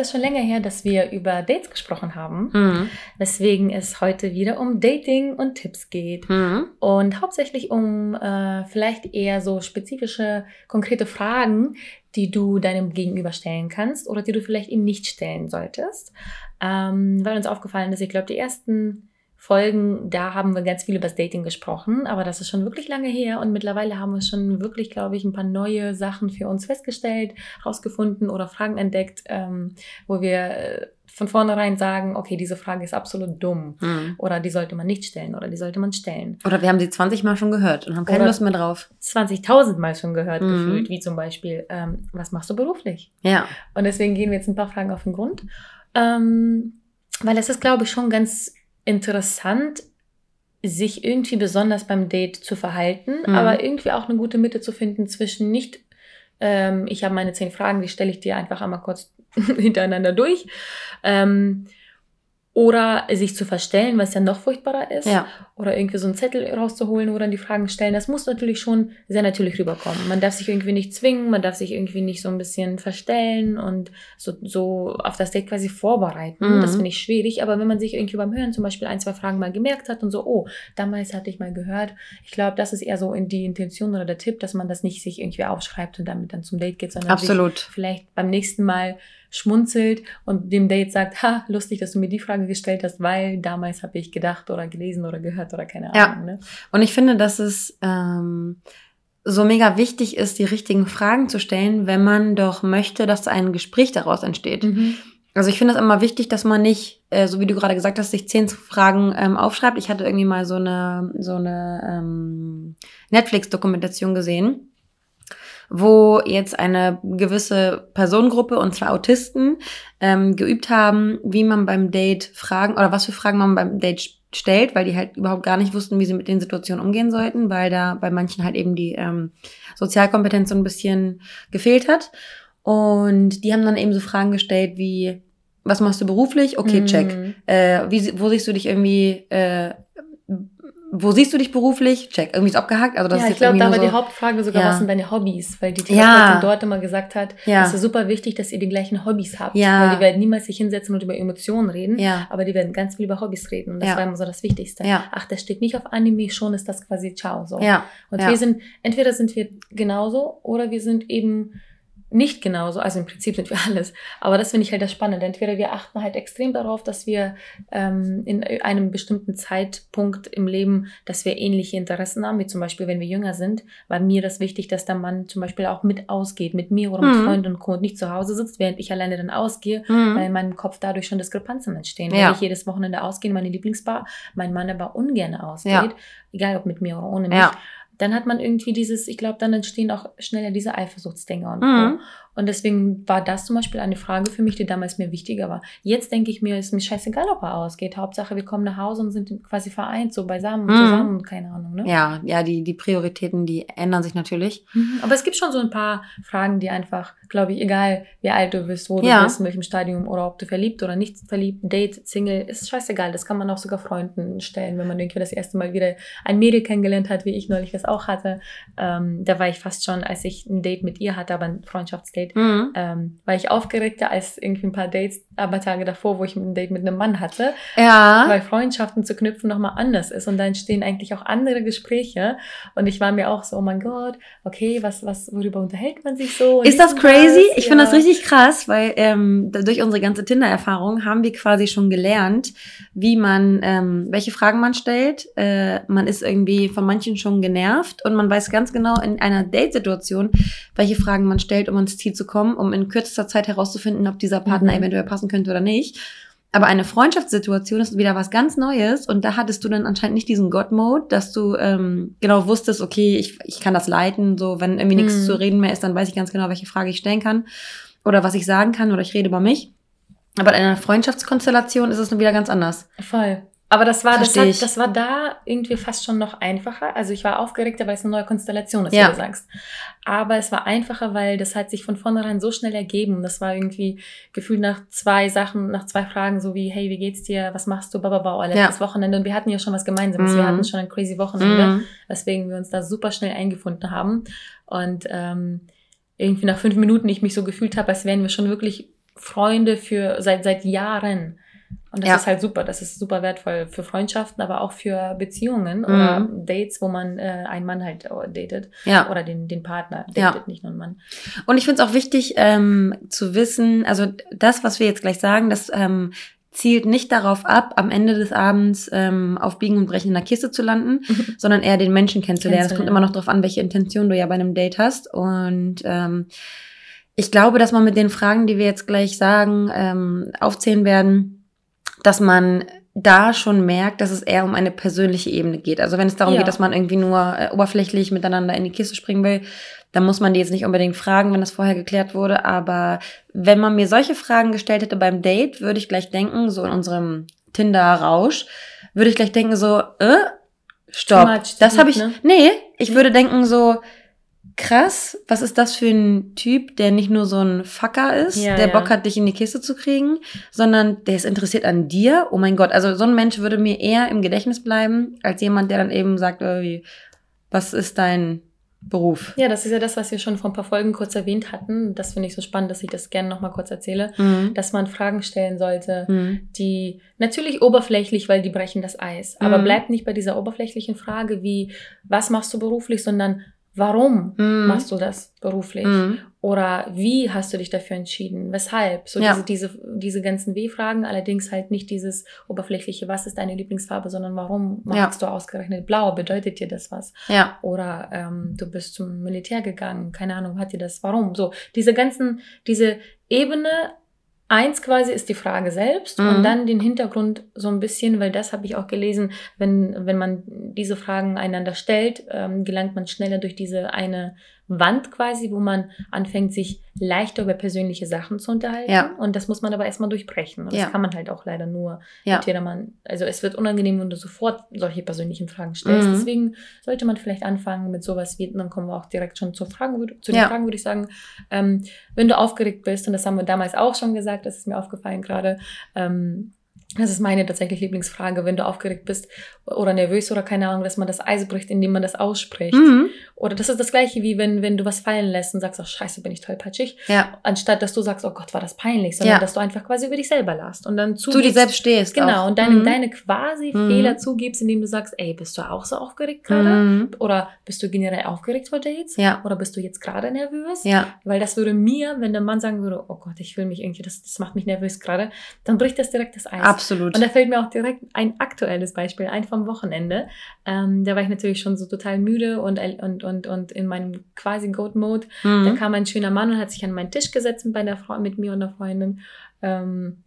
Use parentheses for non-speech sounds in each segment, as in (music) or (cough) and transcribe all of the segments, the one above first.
Ist schon länger her, dass wir über Dates gesprochen haben, mhm. weswegen es heute wieder um Dating und Tipps geht. Mhm. Und hauptsächlich um äh, vielleicht eher so spezifische, konkrete Fragen, die du deinem Gegenüber stellen kannst oder die du vielleicht ihm nicht stellen solltest. Ähm, weil uns aufgefallen ist, ich glaube, die ersten Folgen, da haben wir ganz viel über das Dating gesprochen, aber das ist schon wirklich lange her und mittlerweile haben wir schon wirklich, glaube ich, ein paar neue Sachen für uns festgestellt, rausgefunden oder Fragen entdeckt, ähm, wo wir äh, von vornherein sagen, okay, diese Frage ist absolut dumm mhm. oder die sollte man nicht stellen oder die sollte man stellen. Oder wir haben sie 20 Mal schon gehört und haben keine oder Lust mehr drauf. 20.000 Mal schon gehört mhm. gefühlt, wie zum Beispiel, ähm, was machst du beruflich? Ja. Und deswegen gehen wir jetzt ein paar Fragen auf den Grund, ähm, weil es ist, glaube ich, schon ganz interessant, sich irgendwie besonders beim Date zu verhalten, mhm. aber irgendwie auch eine gute Mitte zu finden zwischen nicht, ähm, ich habe meine zehn Fragen, die stelle ich dir einfach einmal kurz (laughs) hintereinander durch. Ähm, oder sich zu verstellen, was ja noch furchtbarer ist. Ja. Oder irgendwie so einen Zettel rauszuholen, wo dann die Fragen stellen. Das muss natürlich schon sehr natürlich rüberkommen. Man darf sich irgendwie nicht zwingen, man darf sich irgendwie nicht so ein bisschen verstellen und so, so auf das Date quasi vorbereiten. Mhm. Das finde ich schwierig. Aber wenn man sich irgendwie beim Hören zum Beispiel ein, zwei Fragen mal gemerkt hat und so, oh, damals hatte ich mal gehört. Ich glaube, das ist eher so in die Intention oder der Tipp, dass man das nicht sich irgendwie aufschreibt und damit dann zum Date geht, sondern Absolut. vielleicht beim nächsten Mal schmunzelt und dem Date sagt, ha, lustig, dass du mir die Frage gestellt hast, weil damals habe ich gedacht oder gelesen oder gehört oder keine Ahnung. Ja. Ne? Und ich finde, dass es ähm, so mega wichtig ist, die richtigen Fragen zu stellen, wenn man doch möchte, dass ein Gespräch daraus entsteht. Mhm. Also ich finde es immer wichtig, dass man nicht, äh, so wie du gerade gesagt hast, sich zehn Fragen ähm, aufschreibt. Ich hatte irgendwie mal so eine so eine ähm, Netflix-Dokumentation gesehen wo jetzt eine gewisse Personengruppe und zwar Autisten ähm, geübt haben, wie man beim Date Fragen oder was für Fragen man beim Date stellt, weil die halt überhaupt gar nicht wussten, wie sie mit den Situationen umgehen sollten, weil da bei manchen halt eben die ähm, Sozialkompetenz so ein bisschen gefehlt hat. Und die haben dann eben so Fragen gestellt wie, was machst du beruflich? Okay, check. Mhm. Äh, wie, wo siehst du dich irgendwie äh, wo siehst du dich beruflich? Check. Irgendwie ist abgehakt. Also das ja, ist ich glaube, da war so, die Hauptfrage sogar, ja. was sind deine Hobbys? Weil die Therapeutin ja. dort immer gesagt hat, ja. es ist super wichtig, dass ihr die gleichen Hobbys habt. Ja. Weil die werden niemals sich hinsetzen und über Emotionen reden, ja. aber die werden ganz viel über Hobbys reden. Und das war immer so das Wichtigste. Ja. Ach, das steht nicht auf Anime, schon ist das quasi ciao. So. Ja. Und wir sind, entweder sind wir genauso oder wir sind eben nicht genauso, also im Prinzip sind wir (laughs) alles. Aber das finde ich halt das Spannende. Entweder wir achten halt extrem darauf, dass wir ähm, in einem bestimmten Zeitpunkt im Leben, dass wir ähnliche Interessen haben, wie zum Beispiel, wenn wir jünger sind, war mir das wichtig, dass der Mann zum Beispiel auch mit ausgeht, mit mir oder mit mhm. Freunden und Co. und nicht zu Hause sitzt, während ich alleine dann ausgehe, mhm. weil in meinem Kopf dadurch schon Diskrepanzen entstehen. Ja. Wenn ich jedes Wochenende ausgehe in meine Lieblingsbar, mein Mann aber ungern ausgeht, ja. egal ob mit mir oder ohne mich, ja dann hat man irgendwie dieses, ich glaube, dann entstehen auch schneller diese Eifersuchtsdinger und mhm. so. Und deswegen war das zum Beispiel eine Frage für mich, die damals mir wichtiger war. Jetzt denke ich mir, ist mir scheißegal, ob er ausgeht. Hauptsache, wir kommen nach Hause und sind quasi vereint, so beisammen, mhm. zusammen, keine Ahnung. Ne? Ja, ja, die, die Prioritäten, die ändern sich natürlich. Mhm. Aber es gibt schon so ein paar Fragen, die einfach, glaube ich, egal wie alt du bist, wo du ja. bist, in welchem Stadium oder ob du verliebt oder nicht verliebt, Date, Single, ist scheißegal. Das kann man auch sogar Freunden stellen, wenn man irgendwie das erste Mal wieder ein Mädel kennengelernt hat, wie ich neulich das auch hatte. Ähm, da war ich fast schon, als ich ein Date mit ihr hatte, aber ein Freundschaftsdate, mhm. ähm, war ich aufgeregter als irgendwie ein paar Dates, aber Tage davor, wo ich ein Date mit einem Mann hatte. Ja. Weil Freundschaften zu knüpfen nochmal anders ist und da entstehen eigentlich auch andere Gespräche. Und ich war mir auch so, oh mein Gott, okay, was, was, worüber unterhält man sich so? ist das crazy? Das? Ich ja. finde das richtig krass, weil ähm, durch unsere ganze Tinder-Erfahrung haben wir quasi schon gelernt, wie man, ähm, welche Fragen man stellt. Äh, man ist irgendwie von manchen schon genervt und man weiß ganz genau in einer Date-Situation, welche Fragen man stellt, um ins Ziel zu kommen, um in kürzester Zeit herauszufinden, ob dieser Partner mhm. eventuell passen könnte oder nicht. Aber eine Freundschaftssituation ist wieder was ganz Neues und da hattest du dann anscheinend nicht diesen God-Mode, dass du ähm, genau wusstest, okay, ich, ich kann das leiten, so wenn irgendwie nichts mhm. zu reden mehr ist, dann weiß ich ganz genau, welche Frage ich stellen kann oder was ich sagen kann oder ich rede über mich. Aber in einer Freundschaftskonstellation ist es dann wieder ganz anders. Voll. Aber das war, das, hat, das war da irgendwie fast schon noch einfacher. Also ich war aufgeregter, weil es eine neue Konstellation ist, ja. wie du sagst. Aber es war einfacher, weil das hat sich von vornherein so schnell ergeben. Das war irgendwie gefühlt nach zwei Sachen, nach zwei Fragen, so wie, hey, wie geht's dir? Was machst du? Bababa, letztes ja. Wochenende. Und wir hatten ja schon was Gemeinsames. Mhm. Wir hatten schon ein crazy Wochenende, mhm. weswegen wir uns da super schnell eingefunden haben. Und ähm, irgendwie nach fünf Minuten ich mich so gefühlt habe, als wären wir schon wirklich Freunde für seit seit Jahren. Und das ja. ist halt super. Das ist super wertvoll für Freundschaften, aber auch für Beziehungen mhm. oder Dates, wo man äh, einen Mann halt äh, datet. Ja. Oder den, den Partner datet, ja. nicht nur einen Mann. Und ich finde es auch wichtig ähm, zu wissen, also das, was wir jetzt gleich sagen, das ähm, zielt nicht darauf ab, am Ende des Abends ähm, auf Biegen und Brechen in der Kiste zu landen, mhm. sondern eher den Menschen kennenzulernen. Es kommt immer noch darauf an, welche Intention du ja bei einem Date hast. Und ähm, ich glaube, dass man mit den Fragen, die wir jetzt gleich sagen, ähm, aufzählen werden, dass man da schon merkt, dass es eher um eine persönliche Ebene geht. Also wenn es darum ja. geht, dass man irgendwie nur äh, oberflächlich miteinander in die Kiste springen will, dann muss man die jetzt nicht unbedingt fragen, wenn das vorher geklärt wurde. Aber wenn man mir solche Fragen gestellt hätte beim Date, würde ich gleich denken, so in unserem Tinder-Rausch, würde ich gleich denken so, äh, stopp, das habe ich, ne? nee, ich würde denken so, krass, was ist das für ein Typ, der nicht nur so ein Fucker ist, ja, der ja. Bock hat, dich in die Kiste zu kriegen, sondern der ist interessiert an dir. Oh mein Gott, also so ein Mensch würde mir eher im Gedächtnis bleiben, als jemand, der dann eben sagt, irgendwie, was ist dein Beruf? Ja, das ist ja das, was wir schon vor ein paar Folgen kurz erwähnt hatten. Das finde ich so spannend, dass ich das gerne nochmal kurz erzähle, mhm. dass man Fragen stellen sollte, mhm. die natürlich oberflächlich, weil die brechen das Eis, aber mhm. bleibt nicht bei dieser oberflächlichen Frage wie, was machst du beruflich, sondern Warum mm. machst du das beruflich? Mm. Oder wie hast du dich dafür entschieden? Weshalb? So ja. diese, diese, diese ganzen W-Fragen, allerdings halt nicht dieses oberflächliche, was ist deine Lieblingsfarbe, sondern warum magst ja. du ausgerechnet blau? Bedeutet dir das was? Ja. Oder ähm, du bist zum Militär gegangen, keine Ahnung, hat dir das, warum? So, diese ganzen, diese Ebene Eins quasi ist die Frage selbst mhm. und dann den Hintergrund so ein bisschen, weil das habe ich auch gelesen, wenn, wenn man diese Fragen einander stellt, ähm, gelangt man schneller durch diese eine Wand quasi, wo man anfängt, sich leichter über persönliche Sachen zu unterhalten. Ja. Und das muss man aber erstmal durchbrechen. Und das ja. kann man halt auch leider nur ja. mit jedermann. Also es wird unangenehm, wenn du sofort solche persönlichen Fragen stellst. Mhm. Deswegen sollte man vielleicht anfangen mit sowas wie, dann kommen wir auch direkt schon zu Fragen, zu den. Fragen, würde ich sagen. Ähm, wenn du aufgeregt bist, und das haben wir damals auch schon gesagt, das ist mir aufgefallen gerade, ähm, das ist meine tatsächlich Lieblingsfrage, wenn du aufgeregt bist oder nervös oder keine Ahnung, dass man das Eis bricht, indem man das ausspricht. Mhm. Oder das ist das gleiche wie wenn, wenn du was fallen lässt und sagst, oh scheiße, bin ich tollpatschig. Ja. Anstatt dass du sagst, oh Gott, war das peinlich, sondern ja. dass du einfach quasi über dich selber lachst und dann zu dir selbst stehst. Genau, auch. und deine, mhm. deine quasi mhm. Fehler zugibst, indem du sagst, ey, bist du auch so aufgeregt gerade? Mhm. Oder bist du generell aufgeregt vor Dates? Ja. Oder bist du jetzt gerade nervös? Ja. Weil das würde mir, wenn der Mann sagen würde, oh Gott, ich fühle mich irgendwie, das, das macht mich nervös gerade, dann bricht das direkt das Eis. Absolut. Und da fällt mir auch direkt ein aktuelles Beispiel ein vom Wochenende. Ähm, da war ich natürlich schon so total müde und, und, und, und in meinem quasi Goat-Mode. Mhm. Da kam ein schöner Mann und hat sich an meinen Tisch gesetzt mit, der Frau, mit mir und der Freundin. Ähm,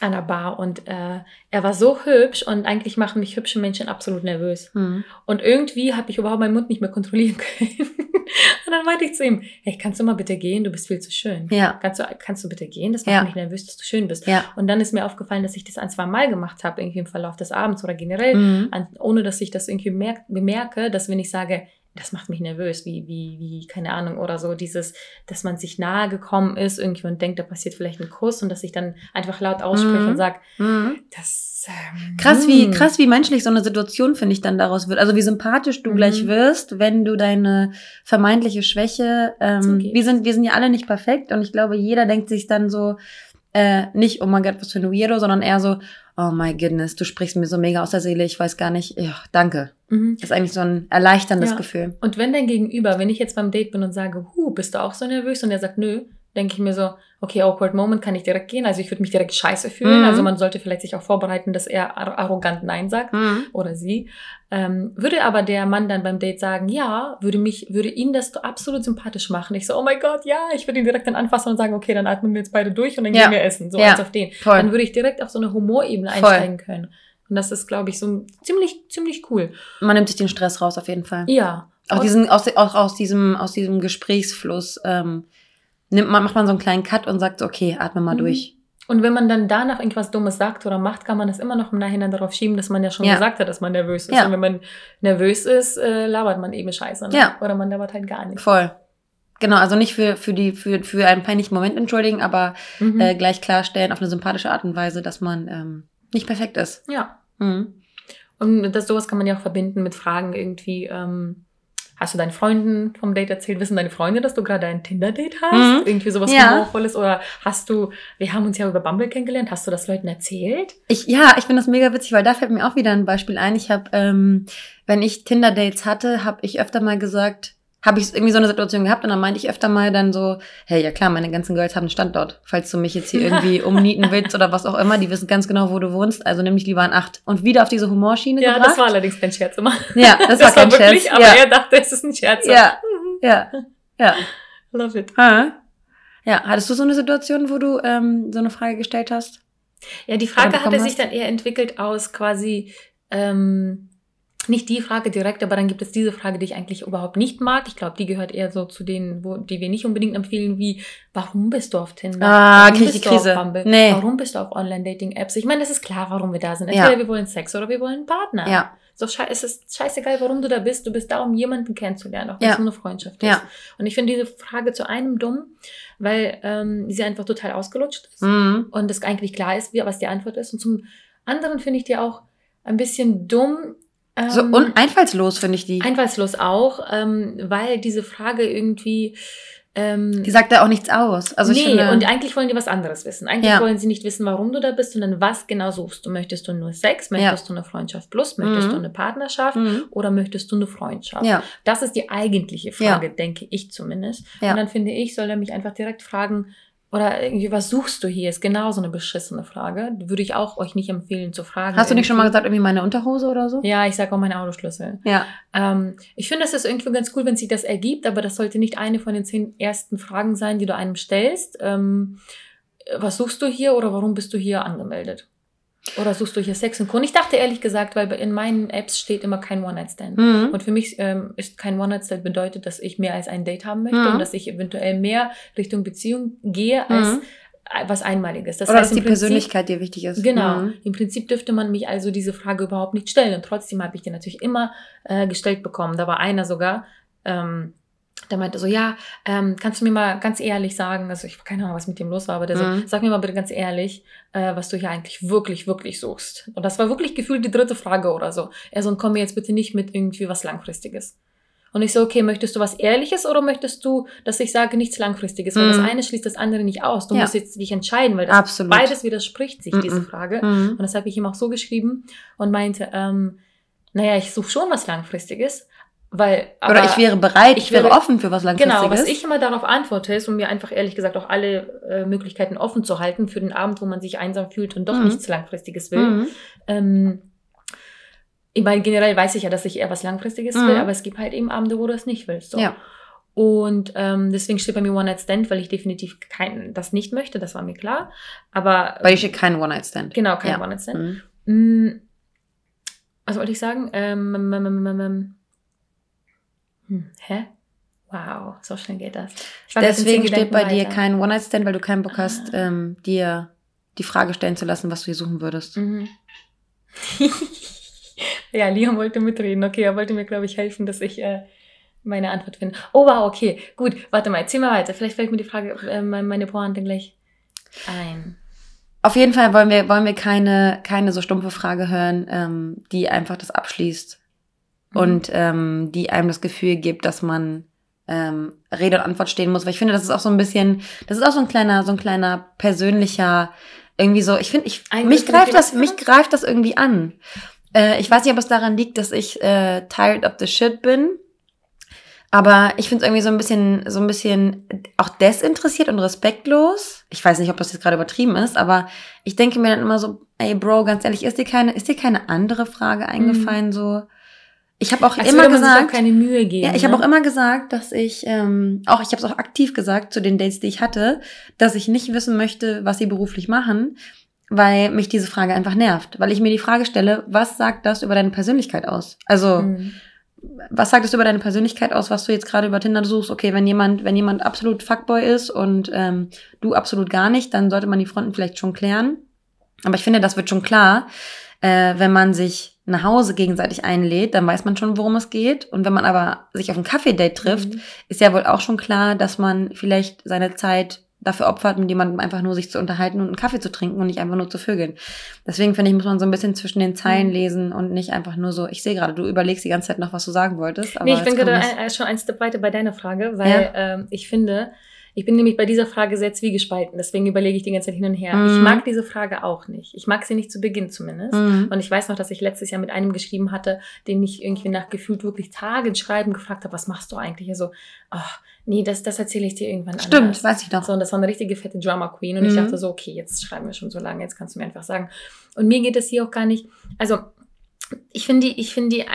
an der Bar und äh, er war so hübsch und eigentlich machen mich hübsche Menschen absolut nervös. Mhm. Und irgendwie habe ich überhaupt meinen Mund nicht mehr kontrollieren (laughs) können. und dann meinte ich zu ihm, hey, kannst du mal bitte gehen? Du bist viel zu schön. Ja. Kannst du, kannst du bitte gehen? Das macht ja. mich nervös, dass du schön bist. Ja. Und dann ist mir aufgefallen, dass ich das ein, zwei Mal gemacht habe, irgendwie im Verlauf des Abends oder generell, mhm. an, ohne dass ich das irgendwie merk, bemerke, dass wenn ich sage, das macht mich nervös, wie, wie, wie, keine Ahnung, oder so dieses, dass man sich nahe gekommen ist irgendwie und denkt, da passiert vielleicht ein Kuss und dass ich dann einfach laut ausspreche mhm. und sage, mhm. das ähm, krass, wie, hm. krass, wie menschlich so eine Situation, finde ich, dann daraus wird. Also wie sympathisch du mhm. gleich wirst, wenn du deine vermeintliche Schwäche, ähm, wir sind, wir sind ja alle nicht perfekt und ich glaube, jeder denkt sich dann so, äh, nicht, oh mein Gott, was für eine Weirdo, sondern eher so, oh my goodness, du sprichst mir so mega aus der Seele, ich weiß gar nicht, ja, danke. Mhm. Das ist eigentlich so ein erleichterndes ja. Gefühl. Und wenn dein Gegenüber, wenn ich jetzt beim Date bin und sage, hu, bist du auch so nervös? Und er sagt, nö, denke ich mir so, okay, awkward moment kann ich direkt gehen. Also ich würde mich direkt scheiße fühlen. Mhm. Also man sollte vielleicht sich auch vorbereiten, dass er arrogant Nein sagt mhm. oder sie. Ähm, würde aber der Mann dann beim Date sagen, ja, würde mich, würde ihn das absolut sympathisch machen. Ich so, oh mein Gott, ja, ich würde ihn direkt dann anfassen und sagen, okay, dann atmen wir jetzt beide durch und dann ja. gehen wir essen. So ja. als auf den. Voll. Dann würde ich direkt auf so eine Humorebene einsteigen können. Und das ist, glaube ich, so ziemlich, ziemlich cool. Man nimmt sich den Stress raus, auf jeden Fall. Ja. Auch, diesen, aus, auch aus, diesem, aus diesem Gesprächsfluss ähm, nimmt man, macht man so einen kleinen Cut und sagt, okay, atme mal mhm. durch. Und wenn man dann danach irgendwas Dummes sagt oder macht, kann man das immer noch im Nachhinein darauf schieben, dass man ja schon ja. gesagt hat, dass man nervös ist. Ja. Und wenn man nervös ist, äh, labert man eben Scheiße. Ne? Ja. Oder man labert halt gar nicht. Voll. Genau, also nicht für, für, die, für, für einen peinlichen Moment entschuldigen, aber mhm. äh, gleich klarstellen auf eine sympathische Art und Weise, dass man ähm, nicht perfekt ist. Ja. Mhm. Und das sowas kann man ja auch verbinden mit Fragen irgendwie, ähm, Hast du deinen Freunden vom Date erzählt? Wissen deine Freunde, dass du gerade ein Tinder-Date hast? Mhm. Irgendwie sowas ja. humorvolles? Oder hast du, wir haben uns ja über Bumble kennengelernt, hast du das Leuten erzählt? Ich, ja, ich finde das mega witzig, weil da fällt mir auch wieder ein Beispiel ein. Ich habe, ähm, wenn ich Tinder-Dates hatte, habe ich öfter mal gesagt, habe ich irgendwie so eine Situation gehabt und dann meinte ich öfter mal dann so, hey, ja klar, meine ganzen Girls haben einen Standort. Falls du mich jetzt hier (laughs) irgendwie umnieten willst oder was auch immer, die wissen ganz genau, wo du wohnst, also nimm mich lieber an acht. Und wieder auf diese Humorschiene Ja, gebracht. das war allerdings kein Scherz immer. Ja, das, (laughs) das war kein war wirklich, Scherz. Aber ja. er dachte, es ist ein Scherz. Ja, (laughs) ja, ja. Love it. Ha. Ja, hattest du so eine Situation, wo du ähm, so eine Frage gestellt hast? Ja, die Frage hatte sich dann eher entwickelt aus quasi, ähm, nicht die Frage direkt, aber dann gibt es diese Frage, die ich eigentlich überhaupt nicht mag. Ich glaube, die gehört eher so zu denen, wo, die wir nicht unbedingt empfehlen, wie, warum bist du auf Tinder? Ah, krieg ich die Krise. Nee. Warum bist du auf Online-Dating-Apps? Ich meine, es ist klar, warum wir da sind. Entweder ja. wir wollen Sex oder wir wollen einen Partner. Ja. So, es ist scheißegal, warum du da bist. Du bist da, um jemanden kennenzulernen, auch wenn ja. es nur eine Freundschaft ist. Ja. Und ich finde diese Frage zu einem dumm, weil ähm, sie einfach total ausgelutscht ist mhm. und es eigentlich klar ist, wie, was die Antwort ist. Und zum anderen finde ich die auch ein bisschen dumm, so und ähm, einfallslos finde ich die. Einfallslos auch, ähm, weil diese Frage irgendwie. Ähm, die sagt da auch nichts aus. Also nee, finde, und eigentlich wollen die was anderes wissen. Eigentlich ja. wollen sie nicht wissen, warum du da bist, sondern was genau suchst du. Möchtest du nur Sex? Möchtest ja. du eine Freundschaft plus? Möchtest mhm. du eine Partnerschaft? Mhm. Oder möchtest du eine Freundschaft? Ja. Das ist die eigentliche Frage, denke ich zumindest. Und dann finde ich, soll er mich einfach direkt fragen, oder irgendwie, was suchst du hier? Ist genau so eine beschissene Frage. Würde ich auch euch nicht empfehlen zu fragen. Hast du nicht schon mal gesagt, irgendwie meine Unterhose oder so? Ja, ich sage auch meine Autoschlüssel. Ja. Ähm, ich finde, es ist irgendwie ganz cool, wenn sich das ergibt, aber das sollte nicht eine von den zehn ersten Fragen sein, die du einem stellst. Ähm, was suchst du hier oder warum bist du hier angemeldet? Oder suchst du hier Sex und Co. Ich dachte ehrlich gesagt, weil in meinen Apps steht immer kein One-Night-Stand. Mhm. Und für mich ähm, ist kein One-Night-Stand bedeutet, dass ich mehr als ein Date haben möchte mhm. und dass ich eventuell mehr Richtung Beziehung gehe als mhm. was Einmaliges. Das Oder heißt, dass die Prinzip, Persönlichkeit dir wichtig ist. Genau. Mhm. Im Prinzip dürfte man mich also diese Frage überhaupt nicht stellen. Und trotzdem habe ich die natürlich immer äh, gestellt bekommen. Da war einer sogar, ähm, der meinte so, ja, ähm, kannst du mir mal ganz ehrlich sagen, also ich habe keine Ahnung, was mit dem los war, aber der mhm. so, sag mir mal bitte ganz ehrlich, äh, was du hier eigentlich wirklich, wirklich suchst. Und das war wirklich gefühlt die dritte Frage oder so. Er so, und komm mir jetzt bitte nicht mit irgendwie was Langfristiges. Und ich so, okay, möchtest du was Ehrliches oder möchtest du, dass ich sage, nichts Langfristiges? Weil das mhm. eine schließt das andere nicht aus. Du ja. musst jetzt dich entscheiden, weil das beides widerspricht sich, mhm. diese Frage. Mhm. Und das habe ich ihm auch so geschrieben und meinte, ähm, naja, ich suche schon was Langfristiges, weil, Oder ich wäre bereit, ich wäre, offen für was Langfristiges. Genau, was ich immer darauf antworte, ist, um mir einfach ehrlich gesagt auch alle äh, Möglichkeiten offen zu halten für den Abend, wo man sich einsam fühlt und doch mhm. nichts Langfristiges will. Mhm. Ähm, ich meine, generell weiß ich ja, dass ich eher was Langfristiges mhm. will, aber es gibt halt eben Abende, wo du das nicht willst. So. Ja. Und ähm, deswegen steht bei mir One Night Stand, weil ich definitiv kein, das nicht möchte, das war mir klar. Aber weil ich steht kein One Night Stand. Genau, kein ja. One Night Stand. Mhm. Mm, was wollte ich sagen? Ähm, ähm, ähm, ähm, ähm hm, hä? Wow, so schnell geht das. Deswegen steht bei weiter. dir kein One-Night-Stand, weil du keinen Bock hast, ah. ähm, dir die Frage stellen zu lassen, was du hier suchen würdest. Mhm. (laughs) ja, Liam wollte mitreden. Okay, er wollte mir, glaube ich, helfen, dass ich äh, meine Antwort finde. Oh, wow, okay. Gut, warte mal, erzähl mal weiter. Vielleicht fällt mir die Frage, äh, meine Pointe gleich ein. Auf jeden Fall wollen wir, wollen wir keine, keine so stumpfe Frage hören, ähm, die einfach das abschließt. Mhm. und ähm, die einem das Gefühl gibt, dass man ähm, Rede und Antwort stehen muss. Weil ich finde, das ist auch so ein bisschen, das ist auch so ein kleiner, so ein kleiner persönlicher, irgendwie so, ich finde, ich, mich greift das, mich greift das irgendwie an. Äh, ich weiß nicht, ob es daran liegt, dass ich äh, tired of the shit bin. Aber ich finde es irgendwie so ein bisschen, so ein bisschen auch desinteressiert und respektlos. Ich weiß nicht, ob das jetzt gerade übertrieben ist, aber ich denke mir dann immer so, ey Bro, ganz ehrlich, ist dir keine, ist dir keine andere Frage eingefallen, mhm. so? Ich habe auch Als immer gesagt, keine Mühe geben. Ja, ich ne? habe auch immer gesagt, dass ich ähm, auch ich habe es auch aktiv gesagt zu den Dates, die ich hatte, dass ich nicht wissen möchte, was sie beruflich machen, weil mich diese Frage einfach nervt, weil ich mir die Frage stelle, was sagt das über deine Persönlichkeit aus? Also mhm. was sagt es über deine Persönlichkeit aus, was du jetzt gerade über Tinder suchst? Okay, wenn jemand, wenn jemand absolut Fuckboy ist und ähm, du absolut gar nicht, dann sollte man die Fronten vielleicht schon klären. Aber ich finde, das wird schon klar, äh, wenn man sich nach Hause gegenseitig einlädt, dann weiß man schon, worum es geht. Und wenn man aber sich auf ein Kaffee-Date trifft, mhm. ist ja wohl auch schon klar, dass man vielleicht seine Zeit dafür opfert, mit jemandem einfach nur sich zu unterhalten und einen Kaffee zu trinken und nicht einfach nur zu vögeln. Deswegen finde ich, muss man so ein bisschen zwischen den Zeilen mhm. lesen und nicht einfach nur so, ich sehe gerade, du überlegst die ganze Zeit noch, was du sagen wolltest. Aber nee, ich bin gerade schon ein Stück weiter bei deiner Frage, weil ja? ähm, ich finde, ich bin nämlich bei dieser Frage sehr zwiegespalten, deswegen überlege ich die ganze Zeit hin und her. Mhm. Ich mag diese Frage auch nicht. Ich mag sie nicht zu Beginn zumindest. Mhm. Und ich weiß noch, dass ich letztes Jahr mit einem geschrieben hatte, den ich irgendwie nach gefühlt wirklich Tagen schreiben gefragt habe, was machst du eigentlich? Also, ach, nee, das, das erzähle ich dir irgendwann Stimmt, anders. weiß ich doch. So, und das war eine richtige fette Drama Queen. Und mhm. ich dachte so, okay, jetzt schreiben wir schon so lange, jetzt kannst du mir einfach sagen. Und mir geht es hier auch gar nicht, also, ich finde die, ich finde die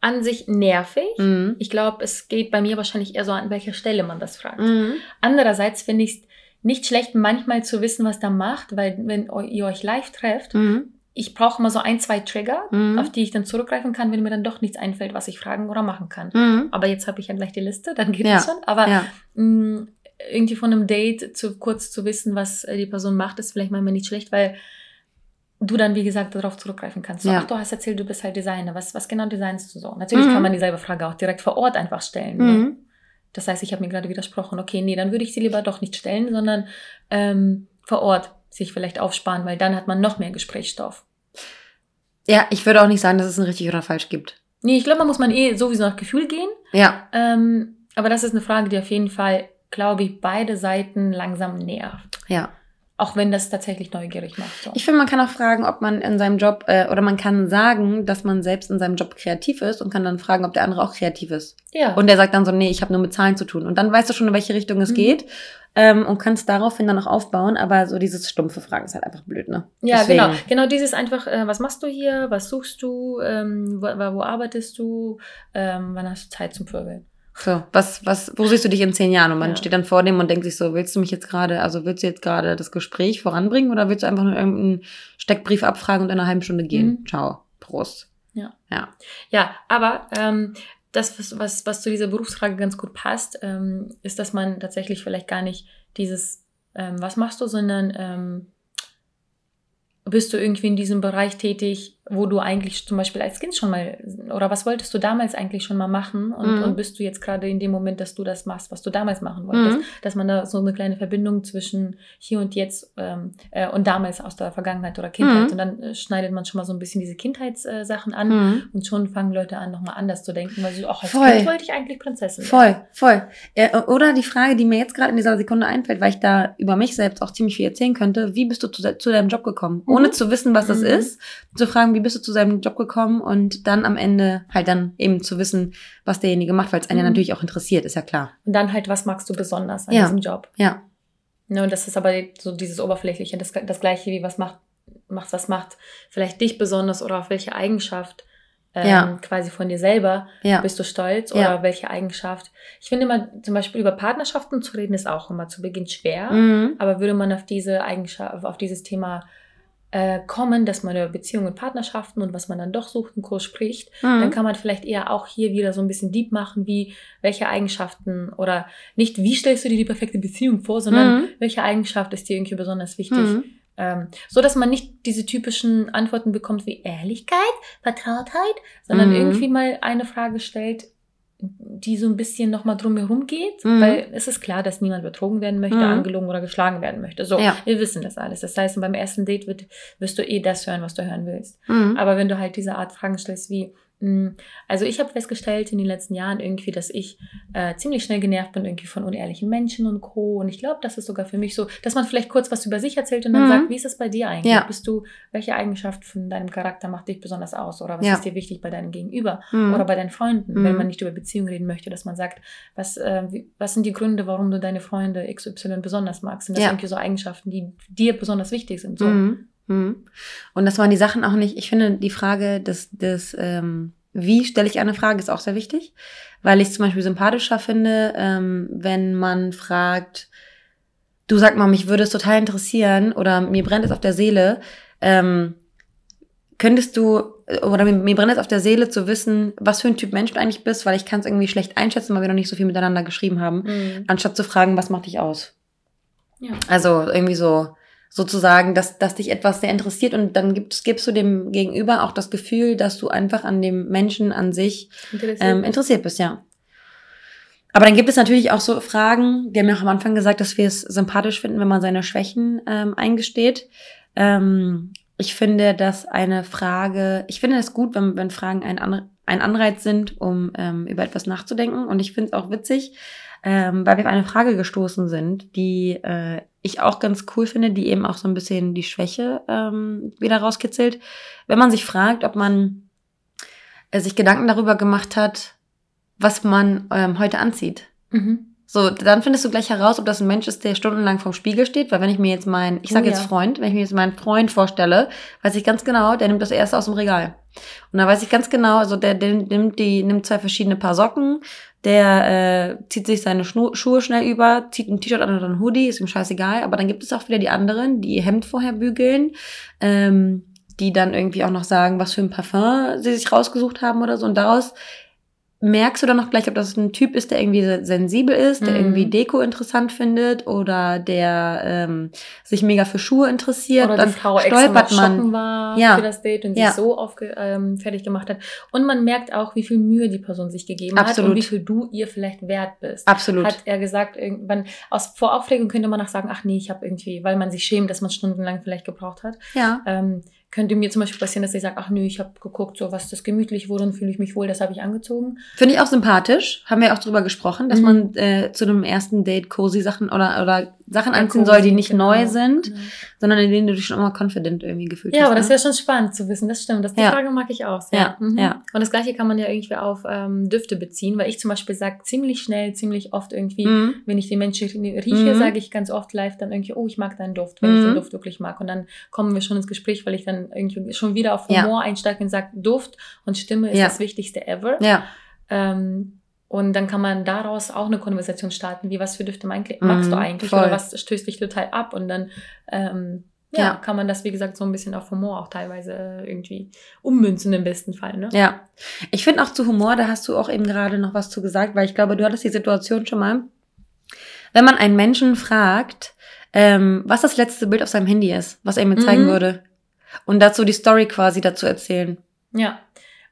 an sich nervig. Mhm. Ich glaube, es geht bei mir wahrscheinlich eher so an welcher Stelle man das fragt. Mhm. Andererseits finde ich es nicht schlecht, manchmal zu wissen, was da macht, weil wenn ihr euch live trefft, mhm. ich brauche immer so ein, zwei Trigger, mhm. auf die ich dann zurückgreifen kann, wenn mir dann doch nichts einfällt, was ich fragen oder machen kann. Mhm. Aber jetzt habe ich ja gleich die Liste, dann geht es ja. schon. Aber ja. mh, mm, irgendwie von einem Date zu kurz zu wissen, was äh, die Person macht, ist vielleicht manchmal nicht schlecht, weil du dann, wie gesagt, darauf zurückgreifen kannst. So, ja. Ach, du hast erzählt, du bist halt Designer. Was, was genau designst du so? Natürlich mhm. kann man dieselbe Frage auch direkt vor Ort einfach stellen. Ne? Mhm. Ne? Das heißt, ich habe mir gerade widersprochen, okay, nee, dann würde ich sie lieber doch nicht stellen, sondern ähm, vor Ort sich vielleicht aufsparen, weil dann hat man noch mehr Gesprächsstoff. Ja, ich würde auch nicht sagen, dass es ein richtig oder falsch gibt. Nee, ich glaube, man muss man eh sowieso nach Gefühl gehen. Ja. Ähm, aber das ist eine Frage, die auf jeden Fall, glaube ich, beide Seiten langsam nervt. Ja. Auch wenn das tatsächlich neugierig macht. So. Ich finde, man kann auch fragen, ob man in seinem Job, äh, oder man kann sagen, dass man selbst in seinem Job kreativ ist und kann dann fragen, ob der andere auch kreativ ist. Ja. Und der sagt dann so, nee, ich habe nur mit Zahlen zu tun. Und dann weißt du schon, in welche Richtung es mhm. geht. Ähm, und kannst daraufhin dann auch aufbauen, aber so dieses stumpfe Fragen ist halt einfach blöd, ne? Ja, Deswegen. genau. Genau dieses einfach, äh, was machst du hier, was suchst du, ähm, wo, wo arbeitest du, ähm, wann hast du Zeit zum Vögeln? So, was, was, wo siehst du dich in zehn Jahren? Und man ja. steht dann vor dem und denkt sich so, willst du mich jetzt gerade, also willst du jetzt gerade das Gespräch voranbringen oder willst du einfach nur irgendeinen Steckbrief abfragen und in einer halben Stunde gehen? Mhm. Ciao. Prost. Ja. Ja. Ja, aber ähm, das, was, was, was zu dieser Berufsfrage ganz gut passt, ähm, ist, dass man tatsächlich vielleicht gar nicht dieses, ähm, was machst du, sondern ähm, bist du irgendwie in diesem Bereich tätig, wo du eigentlich zum Beispiel als Kind schon mal, oder was wolltest du damals eigentlich schon mal machen und, mhm. und bist du jetzt gerade in dem Moment, dass du das machst, was du damals machen wolltest, mhm. dass man da so eine kleine Verbindung zwischen hier und jetzt ähm, äh, und damals aus der Vergangenheit oder Kindheit mhm. und dann äh, schneidet man schon mal so ein bisschen diese Kindheitssachen äh, an mhm. und schon fangen Leute an, nochmal anders zu denken, weil sie, ach, als voll. Kind wollte ich eigentlich Prinzessin Voll, voll. Ja, oder die Frage, die mir jetzt gerade in dieser Sekunde einfällt, weil ich da über mich selbst auch ziemlich viel erzählen könnte, wie bist du zu, zu deinem Job gekommen? Ohne mhm. zu wissen, was das mhm. ist, zu fragen, wie wie bist du zu seinem Job gekommen und dann am Ende halt dann eben zu wissen, was derjenige macht, weil es einen mhm. ja natürlich auch interessiert, ist ja klar. Und dann halt, was magst du besonders an ja. diesem Job? Ja. Ne, und das ist aber so dieses Oberflächliche, das, das gleiche wie was macht, macht, was macht vielleicht dich besonders oder auf welche Eigenschaft ähm, ja. quasi von dir selber ja. bist du stolz oder ja. welche Eigenschaft. Ich finde immer zum Beispiel über Partnerschaften zu reden ist auch immer zu Beginn schwer, mhm. aber würde man auf diese Eigenschaft, auf dieses Thema äh, kommen, dass man über Beziehungen Partnerschaften und was man dann doch sucht, einen Kurs spricht, mhm. dann kann man vielleicht eher auch hier wieder so ein bisschen deep machen, wie welche Eigenschaften oder nicht, wie stellst du dir die perfekte Beziehung vor, sondern mhm. welche Eigenschaft ist dir irgendwie besonders wichtig. Mhm. Ähm, so dass man nicht diese typischen Antworten bekommt wie Ehrlichkeit, Vertrautheit, sondern mhm. irgendwie mal eine Frage stellt, die so ein bisschen nochmal drumherum geht, mhm. weil es ist klar, dass niemand betrogen werden möchte, mhm. angelogen oder geschlagen werden möchte. So, ja. wir wissen das alles. Das heißt, beim ersten Date wird, wirst du eh das hören, was du hören willst. Mhm. Aber wenn du halt diese Art Fragen stellst wie, also ich habe festgestellt in den letzten Jahren irgendwie, dass ich äh, ziemlich schnell genervt bin irgendwie von unehrlichen Menschen und Co. Und ich glaube, das ist sogar für mich so, dass man vielleicht kurz was über sich erzählt und dann mhm. sagt, wie ist es bei dir eigentlich? Ja. Bist du, welche Eigenschaft von deinem Charakter macht dich besonders aus? Oder was ja. ist dir wichtig bei deinem Gegenüber mhm. oder bei deinen Freunden, mhm. wenn man nicht über Beziehungen reden möchte, dass man sagt, was, äh, wie, was sind die Gründe, warum du deine Freunde XY besonders magst? Sind das ja. irgendwie so Eigenschaften, die dir besonders wichtig sind? So. Mhm. Und das waren die Sachen auch nicht, ich finde die Frage des, des ähm, wie stelle ich eine Frage, ist auch sehr wichtig, weil ich es zum Beispiel sympathischer finde, ähm, wenn man fragt, du sag mal, mich würde es total interessieren oder mir brennt es auf der Seele, ähm, könntest du, oder mir, mir brennt es auf der Seele zu wissen, was für ein Typ Mensch du eigentlich bist, weil ich kann es irgendwie schlecht einschätzen, weil wir noch nicht so viel miteinander geschrieben haben, mhm. anstatt zu fragen, was macht dich aus? Ja. Also irgendwie so, sozusagen, dass, dass dich etwas sehr interessiert und dann gibst, gibst du dem Gegenüber auch das Gefühl, dass du einfach an dem Menschen an sich interessiert, ähm, interessiert bist, ja. Aber dann gibt es natürlich auch so Fragen, die haben ja auch am Anfang gesagt, dass wir es sympathisch finden, wenn man seine Schwächen ähm, eingesteht. Ähm, ich finde, dass eine Frage, ich finde es gut, wenn, wenn Fragen ein, An ein Anreiz sind, um ähm, über etwas nachzudenken. Und ich finde es auch witzig, ähm, weil wir auf eine Frage gestoßen sind, die äh, ich auch ganz cool finde, die eben auch so ein bisschen die Schwäche ähm, wieder rauskitzelt. Wenn man sich fragt, ob man äh, sich Gedanken darüber gemacht hat, was man ähm, heute anzieht. Mhm. So, dann findest du gleich heraus, ob das ein Mensch ist, der stundenlang vorm Spiegel steht, weil wenn ich mir jetzt meinen, ich sage oh, jetzt ja. Freund, wenn ich mir jetzt meinen Freund vorstelle, weiß ich ganz genau, der nimmt das erste aus dem Regal. Und da weiß ich ganz genau, also der, der nimmt die, nimmt zwei verschiedene Paar Socken, der äh, zieht sich seine Schnu Schuhe schnell über, zieht ein T-Shirt an oder ein Hoodie, ist ihm scheißegal. Aber dann gibt es auch wieder die anderen, die ihr Hemd vorher bügeln, ähm, die dann irgendwie auch noch sagen, was für ein Parfum sie sich rausgesucht haben oder so. Und daraus merkst du dann noch gleich, ob das ein Typ ist, der irgendwie sensibel ist, der mhm. irgendwie Deko interessant findet oder der ähm, sich mega für Schuhe interessiert. Oder dann Frau stolpert man war ja. für das Date und ja. sich so aufge ähm, fertig gemacht hat. Und man merkt auch, wie viel Mühe die Person sich gegeben Absolut. hat und wie viel du ihr vielleicht wert bist. Absolut. Hat er gesagt, irgendwann aus vor Aufregung könnte man auch sagen, ach nee, ich habe irgendwie, weil man sich schämt, dass man stundenlang vielleicht gebraucht hat. Ja. Ähm, könnte mir zum Beispiel passieren, dass ich sage, ach nö, ich habe geguckt, so was das gemütlich wurde und fühle ich mich wohl, das habe ich angezogen. Finde ich auch sympathisch. Haben wir auch drüber gesprochen, dass mhm. man äh, zu einem ersten Date cozy Sachen oder, oder Sachen anziehen soll, die nicht genau. neu sind, genau. Sondern in denen du dich schon immer confident irgendwie gefühlt ja, hast. Ja, aber das ne? wäre schon spannend zu wissen, das stimmt. Das, die ja. Frage mag ich auch sehr. Ja, mhm. ja. Und das gleiche kann man ja irgendwie auf ähm, Düfte beziehen, weil ich zum Beispiel sage ziemlich schnell, ziemlich oft irgendwie, mhm. wenn ich den Menschen rieche, mhm. sage ich ganz oft live dann irgendwie, oh, ich mag deinen Duft, wenn ich den mhm. Duft wirklich mag. Und dann kommen wir schon ins Gespräch, weil ich dann irgendwie schon wieder auf Humor einsteige und sage, Duft und Stimme ist das Wichtigste ever. Ja. Ähm, und dann kann man daraus auch eine Konversation starten, wie was für Düfte magst du mhm, eigentlich voll. oder was stößt dich total ab und dann ähm, ja, ja, kann man das, wie gesagt, so ein bisschen auf Humor auch teilweise äh, irgendwie ummünzen im besten Fall. Ne? Ja, ich finde auch zu Humor, da hast du auch eben gerade noch was zu gesagt, weil ich glaube, du hattest die Situation schon mal, wenn man einen Menschen fragt, ähm, was das letzte Bild auf seinem Handy ist, was er mir zeigen mhm. würde und dazu die Story quasi dazu erzählen. Ja,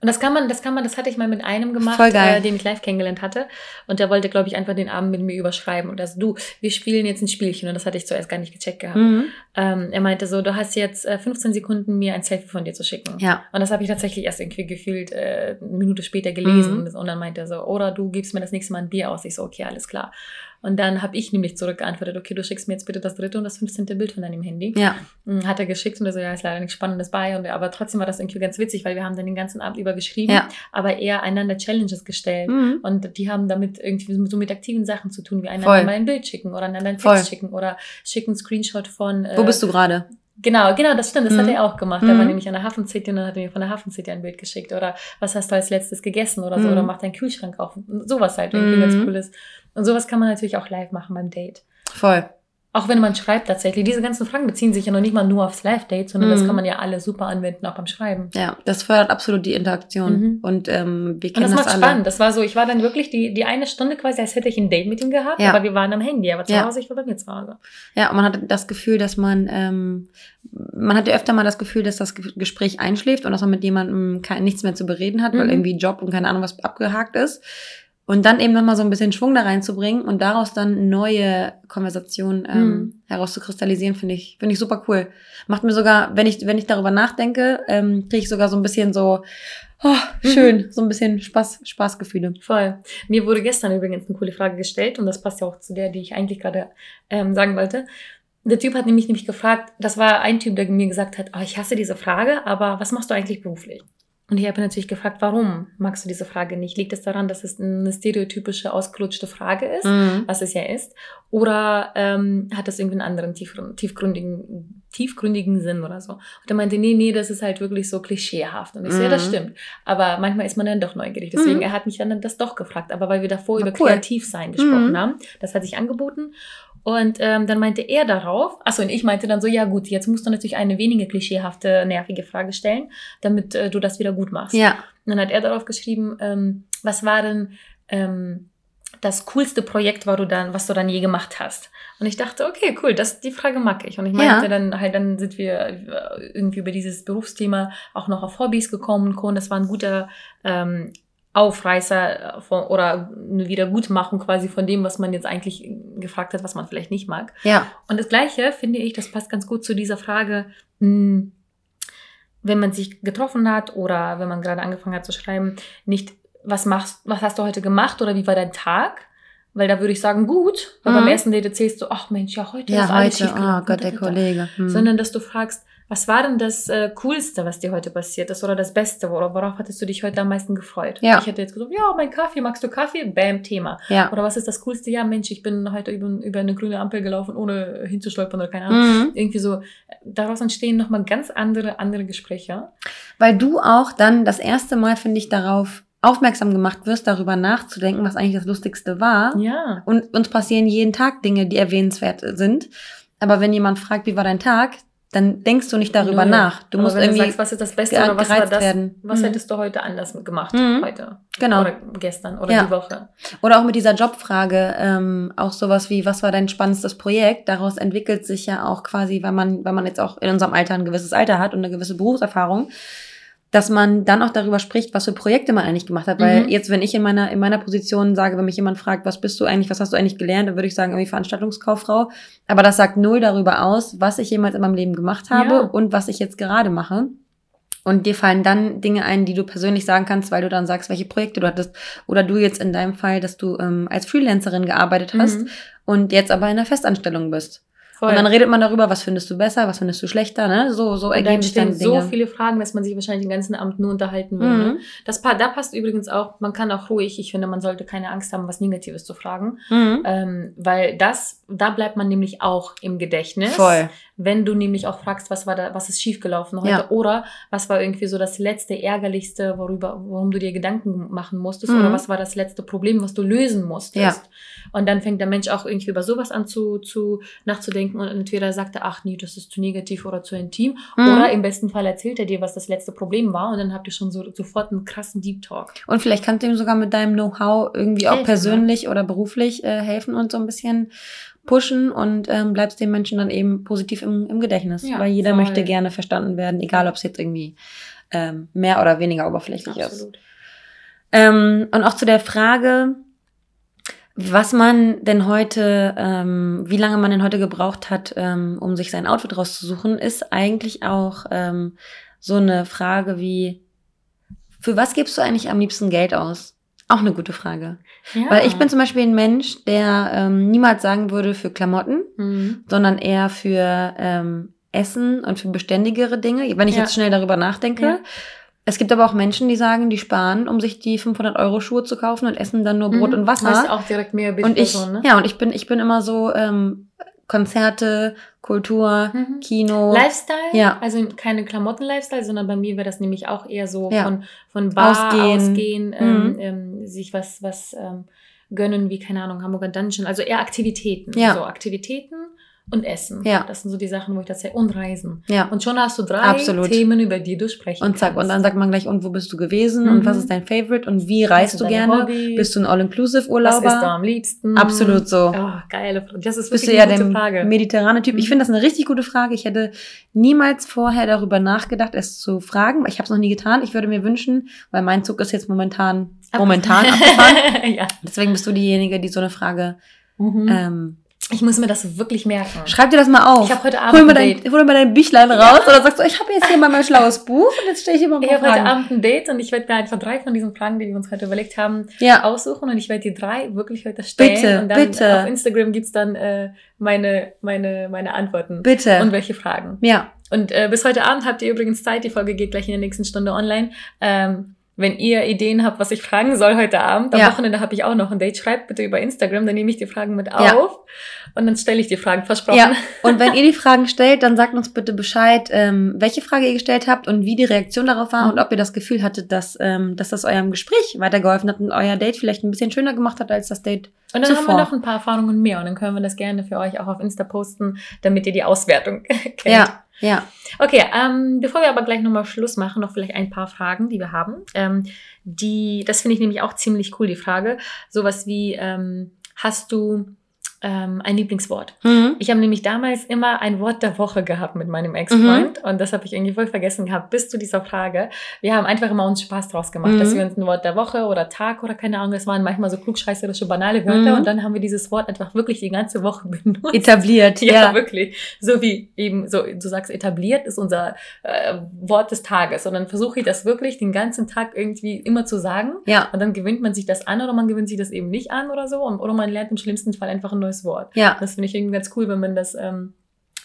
und das kann man, das kann man, das hatte ich mal mit einem gemacht, äh, den ich live kennengelernt hatte. Und der wollte, glaube ich, einfach den Abend mit mir überschreiben. Und also, du, wir spielen jetzt ein Spielchen. Und das hatte ich zuerst gar nicht gecheckt gehabt. Mhm. Ähm, er meinte so, du hast jetzt äh, 15 Sekunden, mir ein Selfie von dir zu schicken. Ja. Und das habe ich tatsächlich erst irgendwie gefühlt äh, eine Minute später gelesen. Mhm. Und dann meinte er so, oder du gibst mir das nächste Mal ein Bier aus. Ich so, okay, alles klar. Und dann habe ich nämlich zurückgeantwortet, okay, du schickst mir jetzt bitte das dritte und das 15. Bild von deinem Handy. Ja. Hm, hat er geschickt und er so, ja, ist leider nichts Spannendes bei. Und, aber trotzdem war das irgendwie ganz witzig, weil wir haben dann den ganzen Abend über geschrieben, ja. aber eher einander Challenges gestellt. Mhm. Und die haben damit irgendwie so mit aktiven Sachen zu tun, wie einander Voll. mal ein Bild schicken oder einander einen Text Voll. schicken oder schicken Screenshot von. Äh, Wo bist du gerade? Genau, genau, das stimmt. Das mhm. hat er auch gemacht. Mhm. Er war nämlich an der Hafen City und dann hat er mir von der Hafen City ein Bild geschickt. Oder was hast du als letztes gegessen oder so. Mhm. Oder macht deinen Kühlschrank auf. Sowas halt irgendwie ganz mhm. cool ist. Und sowas kann man natürlich auch live machen beim Date. Voll. Auch wenn man schreibt tatsächlich. Diese ganzen Fragen beziehen sich ja noch nicht mal nur aufs Live-Date, sondern mhm. das kann man ja alle super anwenden, auch beim Schreiben. Ja, das fördert absolut die Interaktion. Mhm. Und ähm, wir kennen Und das, das macht spannend. Das war so, ich war dann wirklich die, die eine Stunde quasi, als hätte ich ein Date mit ihm gehabt, ja. aber wir waren am Handy. Aber zu ja. Hause, ich war bei mir zu Hause. Ja, und man hat das Gefühl, dass man, ähm, man hat ja öfter mal das Gefühl, dass das Gespräch einschläft und dass man mit jemandem kein, nichts mehr zu bereden hat, mhm. weil irgendwie Job und keine Ahnung was abgehakt ist. Und dann eben nochmal so ein bisschen Schwung da reinzubringen und daraus dann neue Konversationen ähm, mhm. herauszukristallisieren, finde ich, finde ich super cool. Macht mir sogar, wenn ich, wenn ich darüber nachdenke, ähm, kriege ich sogar so ein bisschen so, oh, schön, mhm. so ein bisschen Spaß, Spaßgefühle. Voll. Mir wurde gestern übrigens eine coole Frage gestellt und das passt ja auch zu der, die ich eigentlich gerade ähm, sagen wollte. Der Typ hat nämlich nämlich gefragt, das war ein Typ, der mir gesagt hat, oh, ich hasse diese Frage, aber was machst du eigentlich beruflich? Und ich habe natürlich gefragt, warum magst du diese Frage nicht? Liegt es daran, dass es eine stereotypische, ausgelutschte Frage ist, mhm. was es ja ist? Oder ähm, hat das irgendwie einen anderen tiefgründigen, tiefgründigen Sinn oder so? Und er meinte, nee, nee, das ist halt wirklich so klischeehaft. Und ich mhm. sehe, das stimmt. Aber manchmal ist man dann doch neugierig. Deswegen, mhm. er hat mich dann das doch gefragt. Aber weil wir davor Na, über cool. Kreativsein gesprochen mhm. haben, das hat sich angeboten. Und ähm, dann meinte er darauf, achso, und ich meinte dann so, ja gut, jetzt musst du natürlich eine weniger klischeehafte, nervige Frage stellen, damit äh, du das wieder gut machst. Ja. Und dann hat er darauf geschrieben, ähm, was war denn ähm, das coolste Projekt, was du dann, was du dann je gemacht hast? Und ich dachte, okay, cool, das, die Frage mag ich. Und ich meinte Ja. dann halt, dann sind wir äh, irgendwie über dieses Berufsthema auch noch auf Hobbys gekommen. Und das war ein guter ähm, Aufreißer von, oder eine Wiedergutmachung quasi von dem, was man jetzt eigentlich gefragt hat, was man vielleicht nicht mag. Ja. Und das Gleiche finde ich, das passt ganz gut zu dieser Frage, mh, wenn man sich getroffen hat oder wenn man gerade angefangen hat zu schreiben, nicht, was machst, was hast du heute gemacht oder wie war dein Tag? Weil da würde ich sagen, gut. Aber Mhm. beim ersten Date erzählst du, ach Mensch, ja, heute Ja, ist alles heute, schief oh. Gott, der Kollege. Hm. Sondern, dass du fragst, was war denn das äh, Coolste, was dir heute passiert ist oder das Beste? Oder worauf hattest du dich heute am meisten gefreut? Ja. Ich hätte jetzt gesagt, ja, mein Kaffee, magst du Kaffee? Bam, Thema. ja. Oder was ist das Coolste? Ja, Mensch, ich bin heute über, über eine grüne Ampel gelaufen, ohne hinzustolpern oder keine Ahnung. Mhm. Irgendwie so, daraus entstehen nochmal ganz andere, andere Gespräche. Weil du auch dann das erste Mal, finde ich, darauf aufmerksam gemacht wirst, darüber nachzudenken, was eigentlich das Lustigste war. Ja. Und uns passieren jeden Tag Dinge, die erwähnenswert sind. Aber wenn jemand fragt, wie war dein Tag, dann denkst du nicht darüber Null. nach. Du Aber musst wenn irgendwie du sagst, was ist das Beste oder was war das, werden. was Mhm. hättest du heute anders gemacht? Mhm. Heute. Genau. Oder gestern oder Ja. die Woche. Oder auch mit dieser Jobfrage, ähm, auch sowas wie, was war dein spannendstes Projekt? Daraus entwickelt sich ja auch quasi, weil man, weil man jetzt auch in unserem Alter ein gewisses Alter hat und eine gewisse Berufserfahrung, dass man dann auch darüber spricht, was für Projekte man eigentlich gemacht hat. Weil Mhm. jetzt, wenn ich in meiner, in meiner Position sage, wenn mich jemand fragt, was bist du eigentlich, was hast du eigentlich gelernt, dann würde ich sagen, irgendwie Veranstaltungskauffrau. Aber das sagt null darüber aus, was ich jemals in meinem Leben gemacht habe Ja. und was ich jetzt gerade mache. Und dir fallen dann Dinge ein, die du persönlich sagen kannst, weil du dann sagst, welche Projekte du hattest. Oder du jetzt in deinem Fall, dass du ähm, als Freelancerin gearbeitet hast Mhm. und jetzt aber in einer Festanstellung bist. Voll. Und dann redet man darüber, was findest du besser, was findest du schlechter, ne? So, so ergeben sich dann stehen so Dinge. viele Fragen, dass man sich wahrscheinlich den ganzen Abend nur unterhalten würde. Mhm. Ne? Das, da passt übrigens auch, man kann auch ruhig, ich finde, man sollte keine Angst haben, was Negatives zu fragen. Mhm. Ähm, weil das, da bleibt man nämlich auch im Gedächtnis. Voll. Wenn du nämlich auch fragst, was war da, was ist schiefgelaufen heute Ja. oder was war irgendwie so das letzte Ärgerlichste, worüber, worum du dir Gedanken machen musstest Mhm. oder was war das letzte Problem, was du lösen musstest. Ja. Und dann fängt der Mensch auch irgendwie über sowas an zu, zu nachzudenken und entweder sagt er, ach nee, das ist zu negativ oder zu intim Mhm. oder im besten Fall erzählt er dir, was das letzte Problem war und dann habt ihr schon so, sofort einen krassen Deep Talk. Und vielleicht kannst du ihm sogar mit deinem Know-how irgendwie auch Helfen, persönlich oder beruflich äh, helfen und so ein bisschen pushen und ähm, bleibst dem Menschen dann eben positiv im, im Gedächtnis. Ja, weil jeder voll. möchte gerne verstanden werden, egal ob es jetzt irgendwie ähm, mehr oder weniger oberflächlich ist. Ähm, und auch zu der Frage, was man denn heute, ähm, wie lange man denn heute gebraucht hat, ähm, um sich sein Outfit rauszusuchen, ist eigentlich auch ähm, so eine Frage wie, für was gibst du eigentlich am liebsten Geld aus? Auch eine gute Frage. Ja. Weil ich bin zum Beispiel ein Mensch, der ähm, niemals sagen würde für Klamotten, Mhm. sondern eher für ähm, Essen und für beständigere Dinge, wenn ich Ja. jetzt schnell darüber nachdenke. Ja. Es gibt aber auch Menschen, die sagen, die sparen, um sich die 500 Euro Schuhe zu kaufen und essen dann nur Brot Mhm. und Wasser. Weißt du auch direkt mehr und ich, ne? ja, und ich bin, ich bin immer so ähm, Konzerte, Kultur, Mhm. Kino. Lifestyle, Ja. also keine Klamotten-Lifestyle, sondern bei mir wäre das nämlich auch eher so Ja. von, von Bar, Ausgehen. Ausgehen, ähm, Mhm. ähm, sich was, was ähm, gönnen, wie, keine Ahnung, Hamburger Dungeon, also eher Aktivitäten. Ja. So Aktivitäten und Essen. Ja. Das sind so die Sachen, wo ich das sehe. Und Reisen. Ja. Und schon hast du drei Absolut. Themen, über die du sprechen Und zack, kannst. und dann sagt man gleich, und wo bist du gewesen Mhm. und was ist dein Favorite und wie reist du gerne? Hobbys? Bist du ein was All-Inclusive-Urlauber? isst du am liebsten? Absolut so. Oh, geile Frage. Das ist Bist du wirklich ja eine der gute Frage. mediterrane Typ? Ich Mhm. finde das eine richtig gute Frage. Ich hätte niemals vorher darüber nachgedacht, es zu fragen. weil Ich habe es noch nie getan. Ich würde mir wünschen, weil mein Zug ist jetzt momentan Ab- momentan abgefahren. (laughs) ja. Deswegen bist du diejenige, die so eine Frage. Mhm. Ähm, ich muss mir das wirklich merken. schreib dir das mal auf. Ich habe heute hol Abend mir ein dein, Date. hol mir dein Büchlein raus oder sagst du, ich habe jetzt hier mal mein schlaues Buch und jetzt stelle ich hier mal Ich habe heute. Abend ein Date und ich werde mir einfach drei von diesen Fragen, die wir uns heute überlegt haben, Ja, aussuchen und ich werde die drei wirklich heute stellen. Bitte, und dann bitte. auf Instagram gibt's dann äh, meine, meine, meine Antworten. bitte. Und welche Fragen. ja, Und äh, bis heute Abend habt ihr übrigens Zeit, die Folge geht gleich in der nächsten Stunde online. Ähm, wenn ihr Ideen habt, was ich fragen soll heute Abend, am ja. Wochenende habe ich auch noch ein Date, schreibt bitte über Instagram, dann nehme ich die Fragen mit auf ja. und dann stelle ich die Fragen, versprochen. Ja. Und wenn ihr die Fragen stellt, dann sagt uns bitte Bescheid, ähm, welche Frage ihr gestellt habt und wie die Reaktion darauf war mhm. und ob ihr das Gefühl hattet, dass, ähm, dass das eurem Gespräch weitergeholfen hat und euer Date vielleicht ein bisschen schöner gemacht hat als das Date und dann zuvor. haben wir noch ein paar Erfahrungen mehr und dann können wir das gerne für euch auch auf Insta posten, damit ihr die Auswertung (laughs) kennt. Ja. Ja. Okay, ähm, bevor wir aber gleich nochmal Schluss machen, noch vielleicht ein paar Fragen, die wir haben. Ähm, die, das finde ich nämlich auch ziemlich cool, die Frage. Sowas wie, ähm, hast du ähm, ein Lieblingswort. Mhm. Ich habe nämlich damals immer ein Wort der Woche gehabt mit meinem Ex-Freund mhm. und das habe ich irgendwie voll vergessen gehabt bis zu dieser Frage. Wir haben einfach immer uns Spaß draus gemacht, mhm. dass wir uns ein Wort der Woche oder Tag oder keine Ahnung, das waren manchmal so klugscheißerische, banale Wörter mhm. und dann haben wir dieses Wort einfach wirklich die ganze Woche (laughs) benutzt. Etabliert, ja. ja. wirklich. So wie eben, so du sagst, etabliert ist unser äh, Wort des Tages und dann versuche ich das wirklich den ganzen Tag irgendwie immer zu sagen ja. und dann gewinnt man sich das an oder man gewinnt sich das eben nicht an oder so oder man lernt im schlimmsten Fall einfach ein neues Wort. Ja. Das finde ich irgendwie ganz cool, wenn man das ähm,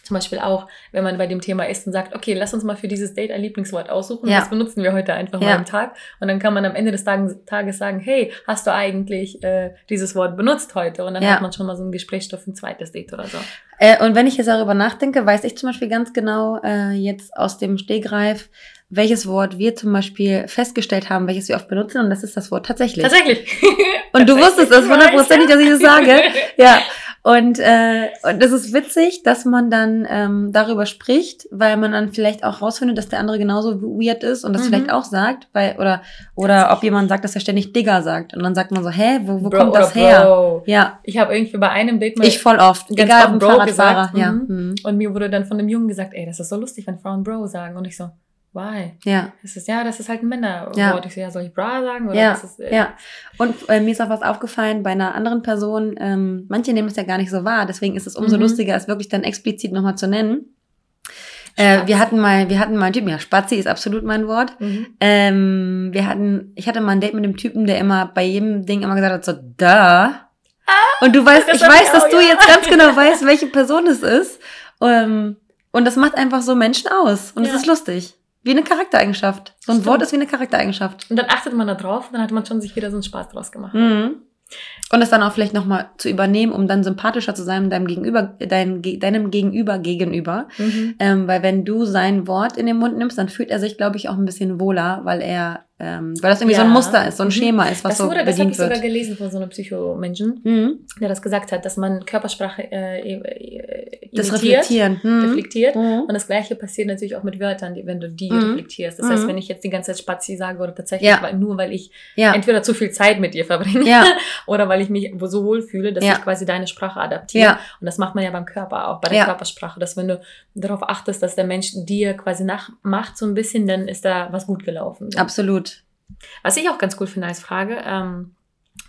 zum Beispiel auch, wenn man bei dem Thema ist und sagt, okay, lass uns mal für dieses Date ein Lieblingswort aussuchen. Ja. Das benutzen wir heute einfach ja. mal am Tag. Und dann kann man am Ende des Tages sagen, hey, hast du eigentlich äh, dieses Wort benutzt heute? Und dann ja. hat man schon mal so einen Gesprächsstoff für ein zweites Date oder so. Äh, und wenn ich jetzt darüber nachdenke, weiß ich zum Beispiel ganz genau äh, jetzt aus dem Stegreif, welches Wort wir zum Beispiel festgestellt haben, welches wir oft benutzen, und das ist das Wort tatsächlich. Tatsächlich. (laughs) Und du wusstest es hundertprozentig, dass ich das sage. (laughs) Ja. Und, äh, und das ist witzig, dass man dann ähm, darüber spricht, weil man dann vielleicht auch rausfindet, dass der andere genauso weird ist und das mhm. vielleicht auch sagt, weil, oder, oder ob jemand sagt, dass er ständig Digger sagt. Und dann sagt man so, hä, wo, wo Bro kommt das her? Bro. Ja. Ich habe irgendwie bei einem Date mal. Ich voll oft. Egal, ob Bro gesagt. Ja. Mhm. mhm. Und mir wurde dann von einem Jungen gesagt, ey, das ist so lustig, wenn Frauen Bro sagen. Und ich so, Why? Ja. Es ist, ja, das ist halt ein Männerwort. Ja. Ich so, ja, soll ich bra sagen? Oder ja. Ist, äh, ja. Und äh, mir ist auch was aufgefallen bei einer anderen Person. Ähm, manche nehmen es ja gar nicht so wahr. Deswegen ist es umso mhm. lustiger, es wirklich dann explizit nochmal zu nennen. Äh, wir hatten mal, wir hatten mal einen Typen, ja, Spazi ist absolut mein Wort. Mhm. Ähm, wir hatten, ich hatte mal ein Date mit einem Typen, der immer bei jedem Ding immer gesagt hat, so, da. Ah, und du weißt, ich weiß, dass du ja. jetzt ganz genau weißt, welche Person es ist. Ähm, und das macht einfach so Menschen aus. Und es ja. ist lustig. Wie eine Charaktereigenschaft. So ein Stimmt. Wort ist wie eine Charaktereigenschaft. Und dann achtet man da drauf und dann hat man schon sich wieder so einen Spaß draus gemacht. Mhm. Und das dann auch vielleicht nochmal zu übernehmen, um dann sympathischer zu sein deinem Gegenüber, dein, deinem Gegenüber gegenüber. Mhm. Ähm, weil wenn du sein Wort in den Mund nimmst, dann fühlt er sich, glaube ich, auch ein bisschen wohler, weil er ähm, weil das irgendwie ja. so ein Muster ist, so ein mhm. Schema ist, was das wurde, so bedient Das habe ich sogar gelesen von so einem Psychomenschen, mhm. der das gesagt hat, dass man Körpersprache äh, äh, das reflektieren, mhm. reflektiert. Mhm. Und das Gleiche passiert natürlich auch mit Wörtern, wenn du die mhm. reflektierst. Das heißt, mhm. wenn ich jetzt die ganze Zeit Spazi sage oder tatsächlich ja. weil, nur, weil ich ja. entweder zu viel Zeit mit dir verbringe ja. (laughs) oder weil ich mich so wohl fühle, dass ich quasi deine Sprache adaptiere. Und das macht man ja beim Körper auch, bei der Körpersprache, dass wenn du darauf achtest, dass der Mensch dir quasi nachmacht so ein bisschen, dann ist da was gut gelaufen. Absolut. Was ich auch ganz cool finde als Frage, ähm,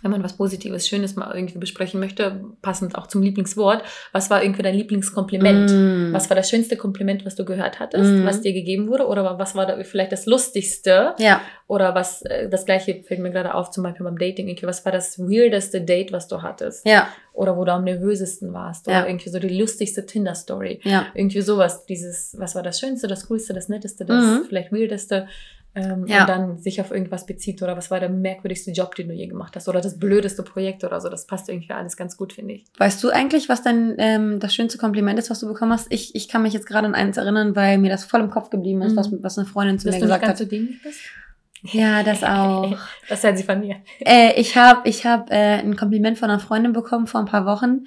wenn man was Positives, Schönes mal irgendwie besprechen möchte, passend auch zum Lieblingswort, was war irgendwie dein Lieblingskompliment? Mm. Was war das schönste Kompliment, was du gehört hattest, mm. was dir gegeben wurde? Oder was war da vielleicht das Lustigste? Ja. Oder was, äh, das gleiche fällt mir gerade auf, zum Beispiel beim Dating, irgendwie, was war das weirdeste Date, was du hattest? Ja. Oder wo du am nervösesten warst? Oder ja. irgendwie so die lustigste Tinder-Story? Ja. Irgendwie sowas, dieses, was war das Schönste, das Coolste, das Netteste, das mm. vielleicht Weirdeste? Ähm, ja. und dann sich auf irgendwas bezieht oder was war der merkwürdigste Job, den du je gemacht hast oder das blödeste Projekt oder so. Das passt irgendwie alles ganz gut, finde ich. Weißt du eigentlich, was dein ähm, das schönste Kompliment ist, was du bekommen hast? Ich, ich kann mich jetzt gerade an eins erinnern, weil mir das voll im Kopf geblieben ist, mhm. was, was eine Freundin zu Dass mir gesagt hat. Dass du nicht ganz bist? Ja, das (laughs) auch. Das hat sie von mir. Äh, ich habe ich hab, äh, ein Kompliment von einer Freundin bekommen vor ein paar Wochen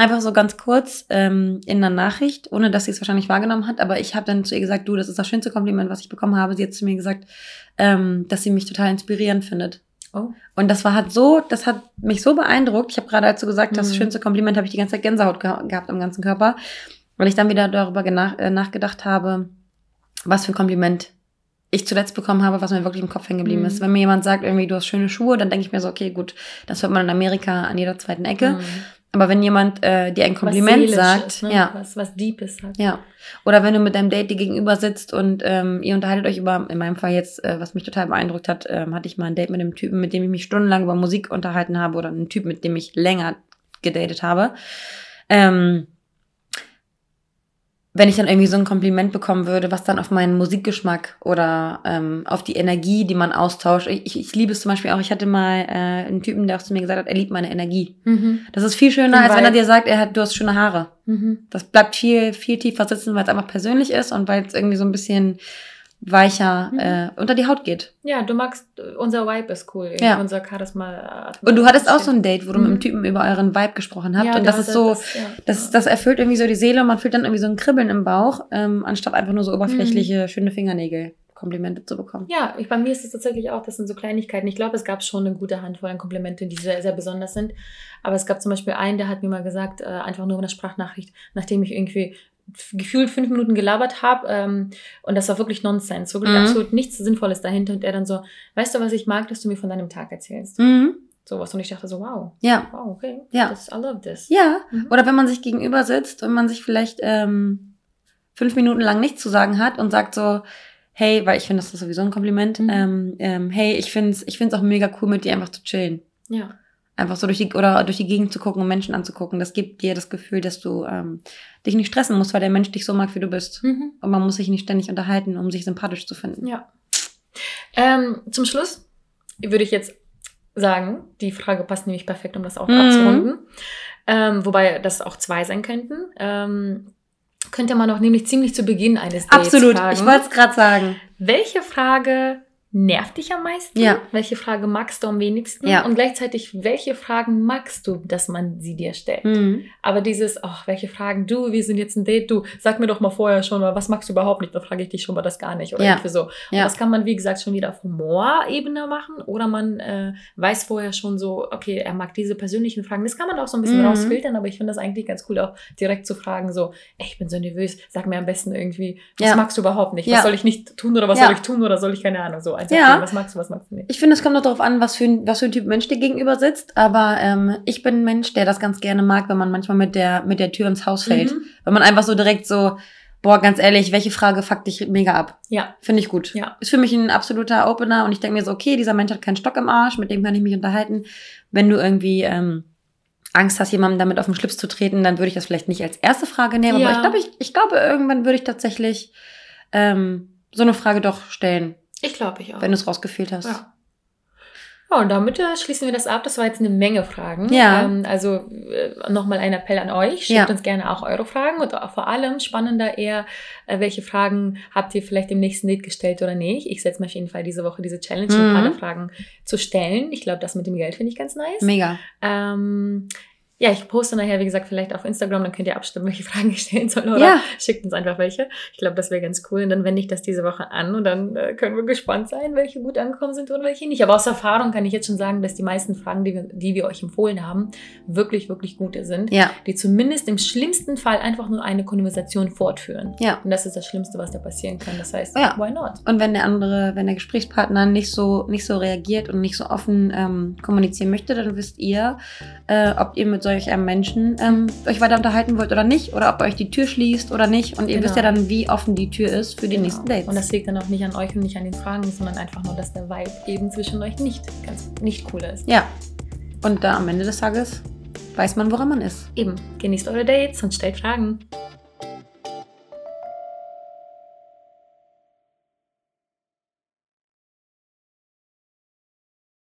Einfach so ganz kurz ähm, in einer Nachricht, ohne dass sie es wahrscheinlich wahrgenommen hat. Aber ich habe dann zu ihr gesagt, du, das ist das schönste Kompliment, was ich bekommen habe. Sie hat zu mir gesagt, ähm, dass sie mich total inspirierend findet. Oh. Und das war halt so, das hat mich so beeindruckt. Ich habe gerade dazu gesagt, mhm. das schönste Kompliment habe ich die ganze Zeit Gänsehaut ge gehabt am ganzen Körper, weil ich dann wieder darüber äh, nachgedacht habe, was für ein Kompliment ich zuletzt bekommen habe, was mir wirklich im Kopf hängen geblieben mhm. ist. Wenn mir jemand sagt, irgendwie, du hast schöne Schuhe, dann denke ich mir so, okay, gut, das hört man in Amerika an jeder zweiten Ecke. Mhm. Aber wenn jemand äh, dir ein Kompliment sagt, ne? ja, was, was Deepes sagt. Ja. Oder wenn du mit deinem Date dir gegenüber sitzt und ähm, ihr unterhaltet euch über, in meinem Fall jetzt, äh, was mich total beeindruckt hat, ähm, hatte ich mal ein Date mit einem Typen, mit dem ich mich stundenlang über Musik unterhalten habe oder einen Typ, mit dem ich länger gedatet habe. Ähm, wenn ich dann irgendwie so ein Kompliment bekommen würde, was dann auf meinen Musikgeschmack oder ähm, auf die Energie, die man austauscht. Ich, ich, liebe es zum Beispiel auch, ich hatte mal äh, einen Typen, der auch zu mir gesagt hat, er liebt meine Energie. Mhm. Das ist viel schöner, als wenn er dir sagt, er hat, du hast schöne Haare. Mhm. Das bleibt viel, viel tiefer sitzen, weil es einfach persönlich ist und weil es irgendwie so ein bisschen weicher mhm. äh, unter die Haut geht. Ja, du magst, unser Vibe ist cool, ja. unser Charisma. Und du hattest auch so ein Date, wo du mhm. mit dem Typen über euren Vibe gesprochen habt. Ja, und das ist so, das, ja. das, das erfüllt irgendwie so die Seele und man fühlt dann irgendwie so ein Kribbeln im Bauch, ähm, anstatt einfach nur so oberflächliche, mhm. schöne Fingernägel. Komplimente zu bekommen. Ja, ich, bei mir ist es tatsächlich auch, das sind so Kleinigkeiten. Ich glaube, es gab schon eine gute Handvoll an Komplimente, die sehr, sehr besonders sind. Aber es gab zum Beispiel einen, der hat mir mal gesagt, äh, einfach nur eine Sprachnachricht, nachdem ich irgendwie gefühlt fünf Minuten gelabert habe ähm, und das war wirklich Nonsens, wirklich mhm. absolut nichts Sinnvolles dahinter und er dann so, weißt du, was ich mag, dass du mir von deinem Tag erzählst? Mhm. Sowas und ich dachte so, wow, ja, wow, okay, ja, das, I love this. Ja, mhm. oder wenn man sich gegenüber sitzt und man sich vielleicht ähm, fünf Minuten lang nichts zu sagen hat und sagt so, hey, weil ich finde, das ist sowieso ein Kompliment, mhm. ähm, ähm, hey, ich finde es ich find's auch mega cool, mit dir einfach zu chillen. Ja. Einfach so durch die, oder durch die Gegend zu gucken und Menschen anzugucken. Das gibt dir das Gefühl, dass du ähm, dich nicht stressen musst, weil der Mensch dich so mag, wie du bist. Mhm. Und man muss sich nicht ständig unterhalten, um sich sympathisch zu finden. Ja. Ähm, zum Schluss würde ich jetzt sagen, die Frage passt nämlich perfekt, um das auch mhm. abzurunden. Ähm, wobei das auch zwei sein könnten. Ähm, könnte man auch nämlich ziemlich zu Beginn eines Dates Absolut, fragen. ich wollte es gerade sagen. Welche Frage nervt dich am meisten? Ja. Welche Frage magst du am wenigsten? Ja. Und gleichzeitig, welche Fragen magst du, dass man sie dir stellt? Mhm. Aber dieses, ach, welche Fragen, du, wir sind jetzt ein Date, du, sag mir doch mal vorher schon mal, was magst du überhaupt nicht? Da frage ich dich schon mal das gar nicht. Oder ja. irgendwie so. Und ja. das kann man, wie gesagt, schon wieder auf Humorebene machen. Oder man äh, weiß vorher schon so, okay, er mag diese persönlichen Fragen. Das kann man auch so ein bisschen mhm. rausfiltern, aber ich finde das eigentlich ganz cool, auch direkt zu fragen, so, ey, ich bin so nervös, sag mir am besten irgendwie, was magst du überhaupt nicht? Was soll ich nicht tun oder was soll ich tun oder soll ich keine Ahnung? So, einfach, ja. was magst du, was magst du nicht? Ich finde, es kommt auch darauf an, was für, ein, was für ein Typ Mensch dir gegenüber sitzt. Aber ähm, ich bin ein Mensch, der das ganz gerne mag, wenn man manchmal mit der, mit der Tür ins Haus fällt. Mhm. Wenn man einfach so direkt so, boah, ganz ehrlich, welche Frage fuckt dich mega ab? Ja. Finde ich gut. Ja. Ist für mich ein absoluter Opener und ich denke mir so, okay, dieser Mensch hat keinen Stock im Arsch, mit dem kann ich mich unterhalten. Wenn du irgendwie ähm, Angst hast, jemandem damit auf den Schlips zu treten, dann würde ich das vielleicht nicht als erste Frage nehmen. Ja. Aber ich glaube, ich, ich glaube, irgendwann würde ich tatsächlich ähm, so eine Frage doch stellen. Ich glaube, ich auch. Wenn du es rausgefühlt hast. Ja. Ja, und damit äh, schließen wir das ab. Das war jetzt eine Menge Fragen. Ja. Ähm, also äh, nochmal ein Appell an euch. Schickt Ja. uns gerne auch eure Fragen und auch vor allem spannender eher, äh, welche Fragen habt ihr vielleicht im nächsten Date gestellt oder nicht. Ich setze mir auf jeden Fall diese Woche diese Challenge, Mhm. ein paar Fragen zu stellen. Ich glaube, das mit dem Geld finde ich ganz nice. Mega. Ähm, ja, ich poste nachher, wie gesagt, vielleicht auf Instagram, dann könnt ihr abstimmen, welche Fragen ich stellen soll. Oder Ja. schickt uns einfach welche. Ich glaube, das wäre ganz cool. Und dann wende ich das diese Woche an und dann äh, können wir gespannt sein, welche gut angekommen sind und welche nicht. Aber aus Erfahrung kann ich jetzt schon sagen, dass die meisten Fragen, die wir, die wir euch empfohlen haben, wirklich, wirklich gute sind. Ja. Die zumindest im schlimmsten Fall einfach nur eine Konversation fortführen. Ja. Und das ist das Schlimmste, was da passieren kann. Das heißt, Ja. why not? Und wenn der andere, wenn der Gesprächspartner nicht so, nicht so reagiert und nicht so offen ähm, kommunizieren möchte, dann wisst ihr, äh, ob ihr mit solch einem Menschen ähm, euch weiter unterhalten wollt oder nicht, oder ob ihr euch die Tür schließt oder nicht. Und ihr Genau. wisst ja dann, wie offen die Tür ist für die Genau. nächsten Dates. Und das liegt dann auch nicht an euch und nicht an den Fragen, sondern einfach nur, dass der Vibe eben zwischen euch nicht ganz nicht cool ist. ja. Und da am Ende des Tages weiß man, woran man ist. Eben, genießt eure Dates und stellt Fragen.